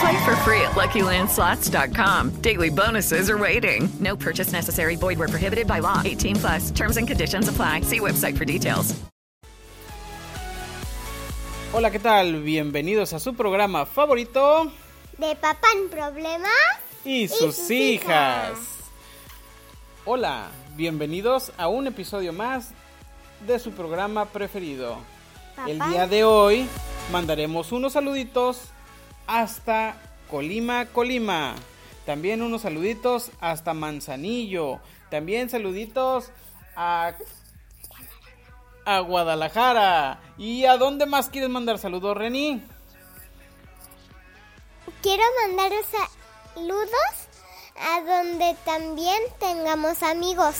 Play for free at LuckyLandSlots.com. Daily bonuses are waiting. No purchase necessary. Void where prohibited by law. 18 plus. Terms and conditions apply. See website for details. Hola, ¿qué tal? Bienvenidos a su programa favorito de Papá en Problemas y sus, sus hijas. hijas. Hola, bienvenidos a un episodio más de su programa preferido. Papá. El día de hoy mandaremos unos saluditos hasta Colima, Colima. También unos saluditos hasta Manzanillo. También saluditos a, a Guadalajara. ¿Y a dónde más quieres mandar saludos, Reni? Quiero mandar saludos a donde también tengamos amigos.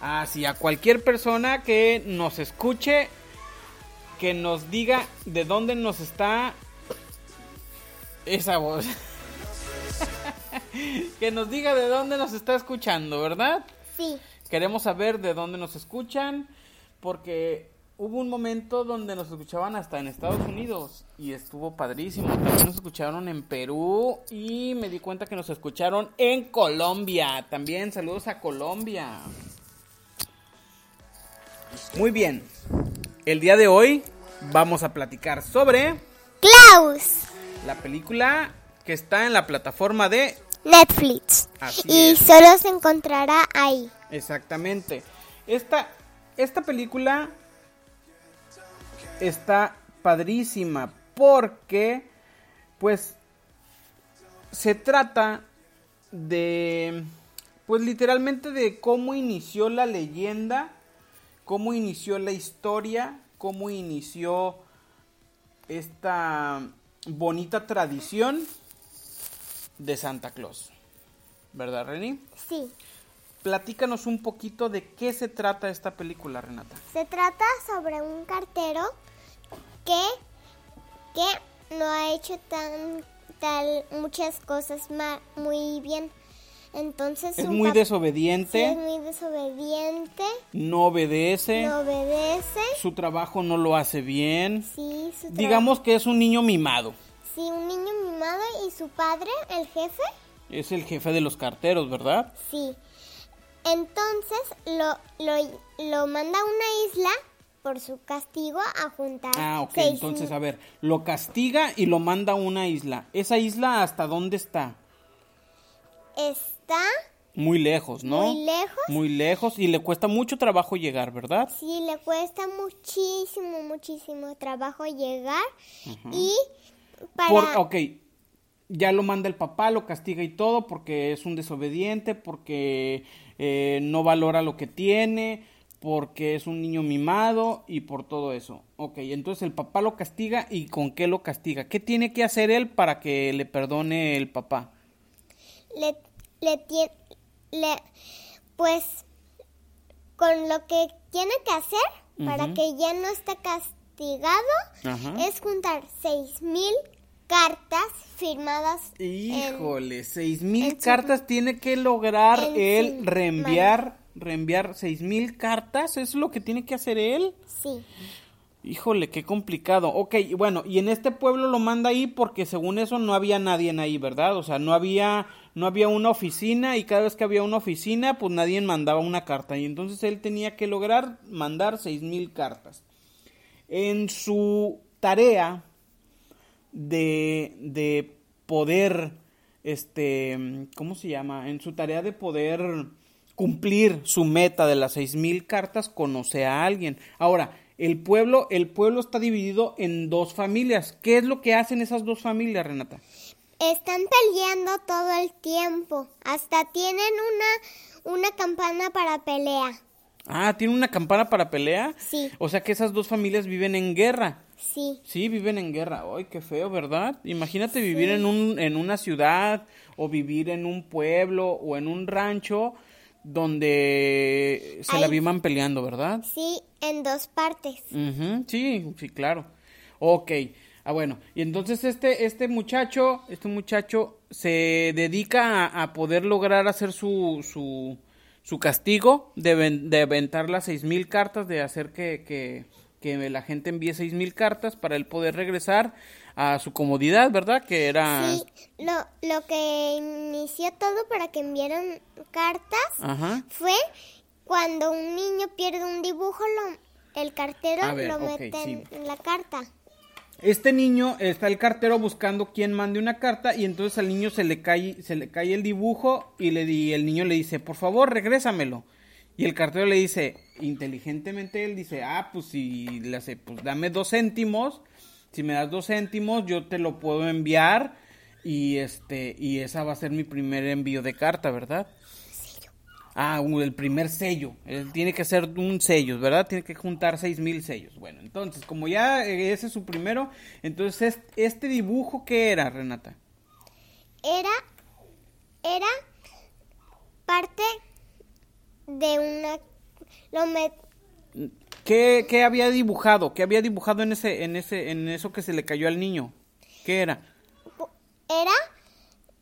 Ah, sí, a cualquier persona que nos escuche, que nos diga de dónde nos está esa voz. que nos diga de dónde nos está escuchando, ¿verdad? Sí, Queremos saber de dónde nos escuchan, porque hubo un momento donde nos escuchaban hasta en Estados Unidos y estuvo padrísimo. También nos escucharon en Perú y me di cuenta que nos escucharon en Colombia. También saludos a Colombia. Muy bien, el día de hoy vamos a platicar sobre Klaus, la película que está en la plataforma de... Netflix. Así y es. solo se encontrará ahí. Exactamente. Esta, esta película está padrísima porque, pues, se trata de, pues, literalmente de cómo inició la leyenda, cómo inició la historia, cómo inició esta bonita tradición de Santa Claus. ¿Verdad, Reni? Sí, Platícanos un poquito de qué se trata esta película, Renata. se trata sobre un cartero que, que no ha hecho tan tal muchas cosas muy bien. Entonces Es muy desobediente, sí, es muy desobediente, no obedece, no obedece. su trabajo no lo hace bien. Sí, su Digamos que es un niño mimado. Sí, un niño mimado y su padre, el jefe, Es el jefe de los carteros, ¿verdad? sí. Entonces lo, lo, lo manda a una isla por su castigo a juntar. Ah, ok. seis Entonces, a ver, lo castiga y lo manda a una isla. ¿Esa isla hasta dónde está? Está, Muy lejos, ¿no? Muy lejos. Muy lejos y le cuesta mucho trabajo llegar, ¿verdad? sí, le cuesta muchísimo, muchísimo trabajo llegar. Y para... Por, ok, ya lo manda el papá, lo castiga y todo porque es un desobediente, porque eh, no valora lo que tiene, porque es un niño mimado y por todo eso. Ok, entonces el papá lo castiga y ¿con qué lo castiga? ¿Qué tiene que hacer él para que le perdone el papá? le, le, tie- le- pues con lo que tiene que hacer para que ya no esté castigado es juntar seis mil cartas firmadas Híjole, seis mil su- cartas tiene que lograr él reenviar, reenviar seis mil cartas, ¿eso es lo que tiene que hacer él? sí Híjole, qué complicado. Ok, bueno, y en este pueblo lo manda ahí porque según eso no había nadie en ahí, ¿verdad? O sea, no había, no había una oficina y cada vez que había una oficina, pues nadie mandaba una carta. Y entonces él tenía que lograr mandar seis mil cartas. En su tarea de, de poder, este, ¿cómo se llama? En su tarea de poder cumplir su meta de las seis mil cartas, conoce a alguien. Ahora, el pueblo, el pueblo está dividido en dos familias. ¿Qué es lo que hacen esas dos familias, Renata? Están peleando todo el tiempo. Hasta tienen una, una campana para pelea. Ah, ¿tienen una campana para pelea? Sí. O sea que esas dos familias viven en guerra. Sí. Sí, viven en guerra. Ay, qué feo, ¿verdad? Imagínate vivir en, un, en una ciudad o vivir en un pueblo o en un rancho donde se la Ay. vivan peleando, ¿verdad? Sí, en dos partes. Ujú, Sí, sí, claro. Ok. Ah, bueno. Y entonces este, este muchacho, este muchacho se dedica a, a poder lograr hacer su, su, su castigo de, ven- de aventar las seis mil cartas, de hacer que, que, que la gente envíe seis mil cartas para él poder regresar a su comodidad, ¿verdad? Que era... Sí, lo, lo que inició todo para que enviaran cartas Ajá. fue cuando un niño pierde un dibujo, lo, el cartero ver, lo mete sí. en la carta. Este niño está el cartero buscando quién mande una carta y entonces al niño se le cae se le cae el dibujo y le di, el niño le dice, "Por favor, regrésamelo." Y el cartero le dice, inteligentemente él dice, "Ah, pues si le hace, pues dame dos céntimos. Si me das dos céntimos, yo te lo puedo enviar y este y esa va a ser mi primer envío de carta, ¿verdad?" Ah, el primer sello. Él tiene que ser un sello, ¿verdad? Tiene que juntar seis mil sellos. Bueno, entonces, como ya eh, ese es su primero, entonces es- este dibujo, ¿qué era, Renata? Era, era parte de una... Lo met- ¿Qué, qué había dibujado? ¿Qué había dibujado en ese, en ese, en eso que se le cayó al niño? ¿Qué era? era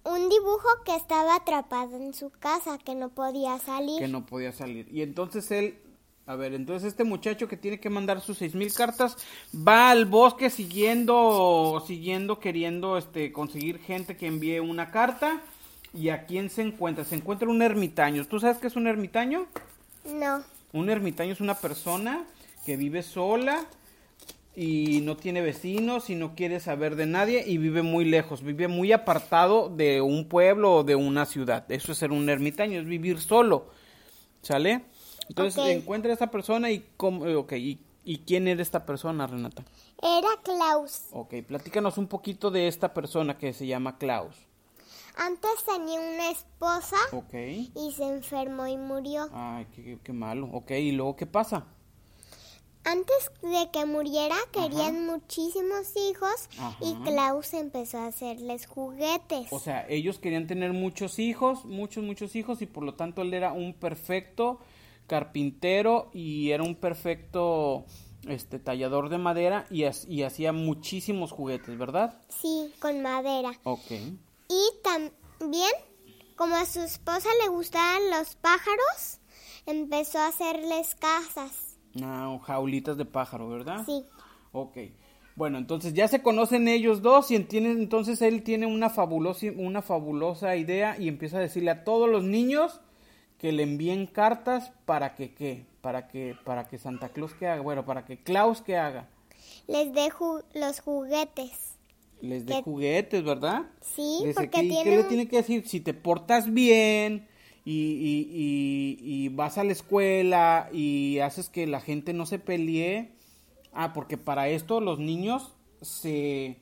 un dibujo que estaba atrapado en su casa, que no podía salir. Que no podía salir. Y entonces él, a ver, entonces este muchacho que tiene que mandar sus seis mil cartas va al bosque siguiendo, siguiendo, queriendo, este, conseguir gente que envíe una carta. ¿Y a quién se encuentra? Se encuentra un ermitaño. ¿Tú sabes qué es un ermitaño? No, Un ermitaño es una persona que vive sola y no tiene vecinos y no quiere saber de nadie y vive muy lejos, vive muy apartado de un pueblo o de una ciudad. Eso es ser un ermitaño, es vivir solo. ¿Sale? Entonces encuentra a esa persona y cómo, eh, ok, ¿y, y quién era esta persona, Renata? era Klaus. Ok, platícanos un poquito de esta persona que se llama Klaus. Antes tenía una esposa Ok. y se enfermó y murió. Ay, qué, qué malo. Ok, ¿y luego qué pasa? Antes de que muriera querían muchísimos hijos y. Klaus empezó a hacerles juguetes. O sea, ellos querían tener muchos hijos, muchos, muchos hijos, y por lo tanto él era un perfecto carpintero y era un perfecto este tallador de madera y, y hacía muchísimos juguetes, ¿verdad? Sí, con madera. Ok. Y también, como a su esposa le gustaban los pájaros, empezó a hacerles casas. Ah, jaulitas de pájaro, ¿verdad? Sí. Ok. Bueno, entonces ya se conocen ellos dos y entienden, entonces él tiene una fabulosa, una fabulosa idea y empieza a decirle a todos los niños que le envíen cartas para que qué, para que para que Santa Claus que haga, bueno, para que Klaus que haga, Les dé ju- los juguetes. les dé juguetes, ¿verdad? Sí, porque ¿qué- ¿Qué le tiene que decir? Si te portas bien y, y- y- y vas a la escuela y haces que la gente no se pelee. Ah, porque para esto los niños se...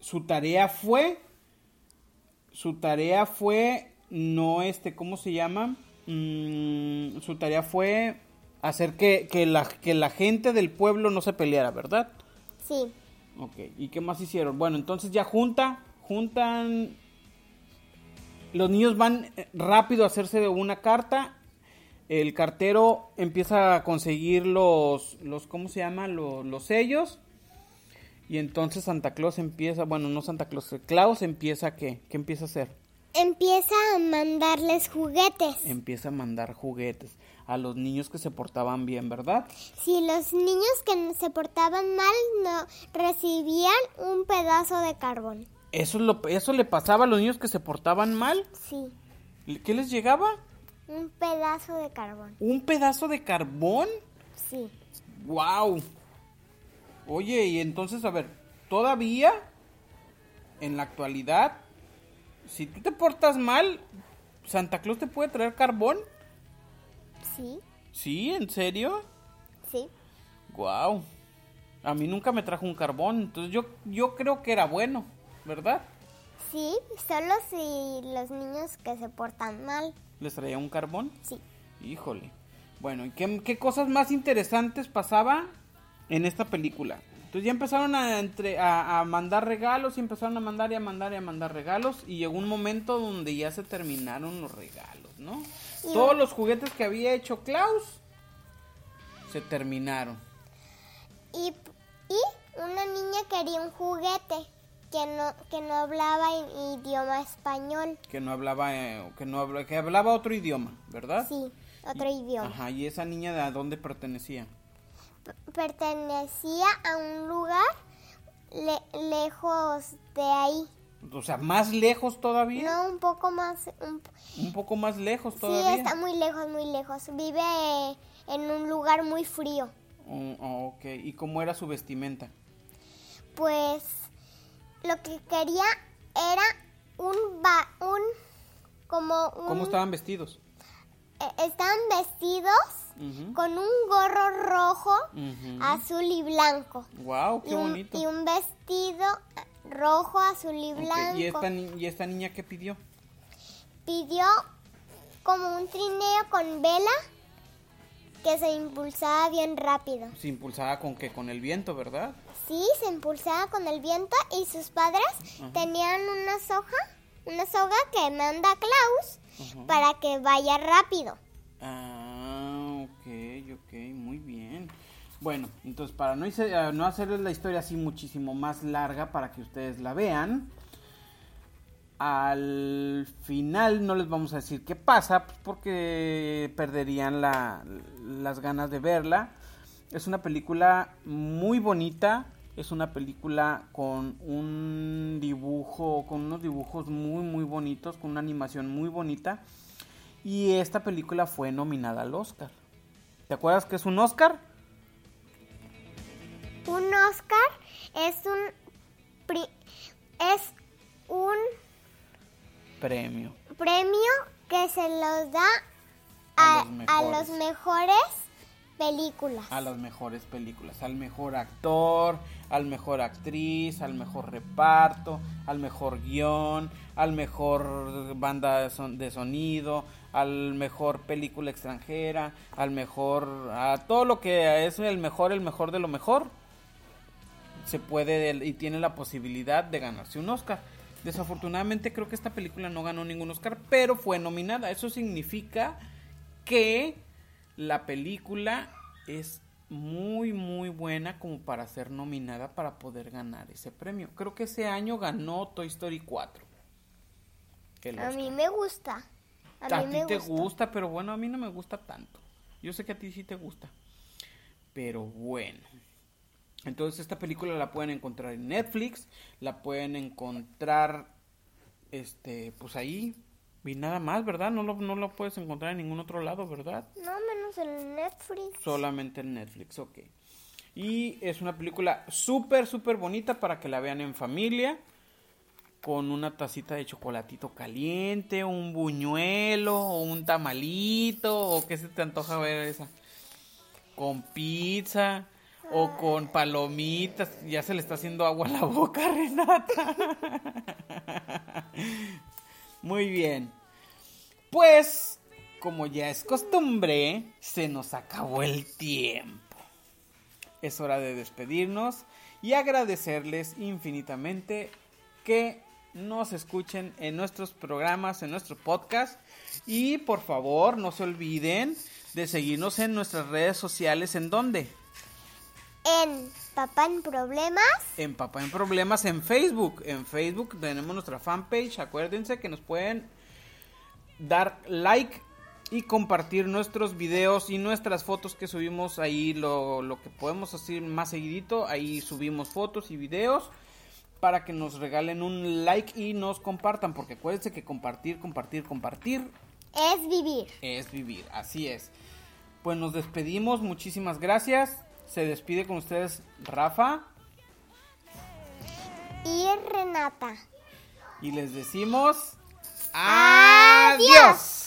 Su tarea fue... Su tarea fue... No, este, ¿cómo se llama? Mm, su tarea fue hacer que, que, la, que la gente del pueblo no se peleara, ¿verdad? Sí. Ok, ¿y qué más hicieron? Bueno, entonces ya junta, juntan... Los niños van eh, rápido a hacerse una carta. El cartero empieza a conseguir los, los ¿cómo se llama? Los, los sellos. Y entonces Santa Claus empieza, bueno, no Santa Claus, Claus empieza, ¿qué? ¿Qué empieza a hacer? Empieza a mandarles juguetes. Empieza a mandar juguetes a los niños que se portaban bien, ¿verdad? Si los niños que se portaban mal no recibían un pedazo de carbón. Eso, es lo, eso le pasaba a los niños que se portaban mal. Sí, ¿Qué les llegaba? un pedazo de carbón. ¿Un pedazo de carbón? Sí. ¡Wow! Oye, y entonces, a ver, todavía, en la actualidad, si tú te portas mal, ¿Santa Claus te puede traer carbón? Sí, Sí, ¿en serio? sí. Wow. A mí nunca me trajo un carbón, entonces yo, yo creo que era bueno, ¿verdad? Sí, solo si los niños que se portan mal. ¿Les traía un carbón? Sí. Híjole. Bueno, ¿y qué, qué cosas más interesantes pasaba en esta película? Entonces ya empezaron a, entre, a, a mandar regalos y empezaron a mandar y a mandar y a mandar regalos y llegó un momento donde ya se terminaron los regalos, ¿no? Y Todos los juguetes que había hecho Klaus se terminaron. Y, y una niña quería un juguete que no, que no hablaba en idioma español. Que no hablaba, eh, que no habla- que hablaba otro idioma, ¿verdad? Sí, otro idioma. Ajá, y esa niña de a dónde pertenecía? P- Pertenecía a un lugar le- lejos de ahí. O sea, más lejos todavía. No, un poco más. un- Un poco más lejos sí, todavía. está muy lejos, muy lejos. Vive en un lugar muy frío. Oh, ok, ¿y cómo era su vestimenta? Pues lo que quería era un ba un como un ¿Cómo estaban vestidos? eh, estaban vestidos con un gorro rojo, azul y blanco. Wow, qué y, un, bonito. y un vestido rojo, azul y blanco. ¿Y, esta ¿Y esta niña qué pidió? Pidió como un trineo con vela que se impulsaba bien rápido. Se impulsaba con qué? Con el viento, ¿verdad? Sí, se impulsaba con el viento y sus padres tenían una soga, una soga que manda Klaus para que vaya rápido. Ah, ok, ok, muy bien. Bueno, entonces para no, hice- ah, no hacerles la historia así muchísimo más larga para que ustedes la vean, al final no les vamos a decir qué pasa pues, porque perderían la- las ganas de verla. Es una película muy bonita, es una película con un dibujo, con unos dibujos muy muy bonitos, con una animación muy bonita. Y esta película fue nominada al Oscar. ¿Te acuerdas que es un Oscar? Un Oscar es un pri- es un Premio. premio que se los da a, A los a mejores. los mejores películas. A las mejores películas. Al mejor actor, al mejor actriz, al mejor reparto, al mejor guion, al mejor banda de, son- de sonido, al mejor película extranjera, al mejor... a todo lo que es el mejor, el mejor de lo mejor. se puede y tiene la posibilidad de ganarse un Oscar. Desafortunadamente creo que esta película no ganó ningún Oscar, pero fue nominada. Eso significa que la película es muy muy buena como para ser nominada para poder ganar ese premio. Creo que ese año ganó Toy Story 4. El A mí me gusta. A, A, mí ti me te gusta. gusta, pero bueno, a mí no me gusta tanto. Yo sé que a ti sí te gusta. Pero bueno. Entonces esta película la pueden encontrar en Netflix, la pueden encontrar este pues ahí y nada más, ¿verdad? No lo, no lo puedes encontrar en ningún otro lado, ¿verdad? No, menos en Netflix. Solamente en Netflix, ok. Y es una película súper, súper bonita para que la vean en familia. Con una tacita de chocolatito caliente, un buñuelo, o un tamalito, o qué se te antoja ver esa. Con pizza, o con palomitas. Ya se le está haciendo agua a la boca, Renata. Muy bien. Pues, como ya es costumbre, se nos acabó el tiempo. Es hora de despedirnos y agradecerles infinitamente que nos escuchen en nuestros programas, en nuestro podcast. Y por favor, no se olviden de seguirnos en nuestras redes sociales. ¿En dónde? En Papá en Problemas. En Papá en Problemas en Facebook. En Facebook tenemos nuestra fanpage. Acuérdense que nos pueden dar like y compartir nuestros videos y nuestras fotos que subimos ahí. Lo, lo que podemos hacer más seguidito. Ahí subimos fotos y videos para que nos regalen un like y nos compartan. Porque acuérdense que compartir, compartir, compartir Es vivir. es vivir, así es. Pues nos despedimos, muchísimas gracias. Se despide con ustedes Rafa Y Renata. y les decimos Adiós.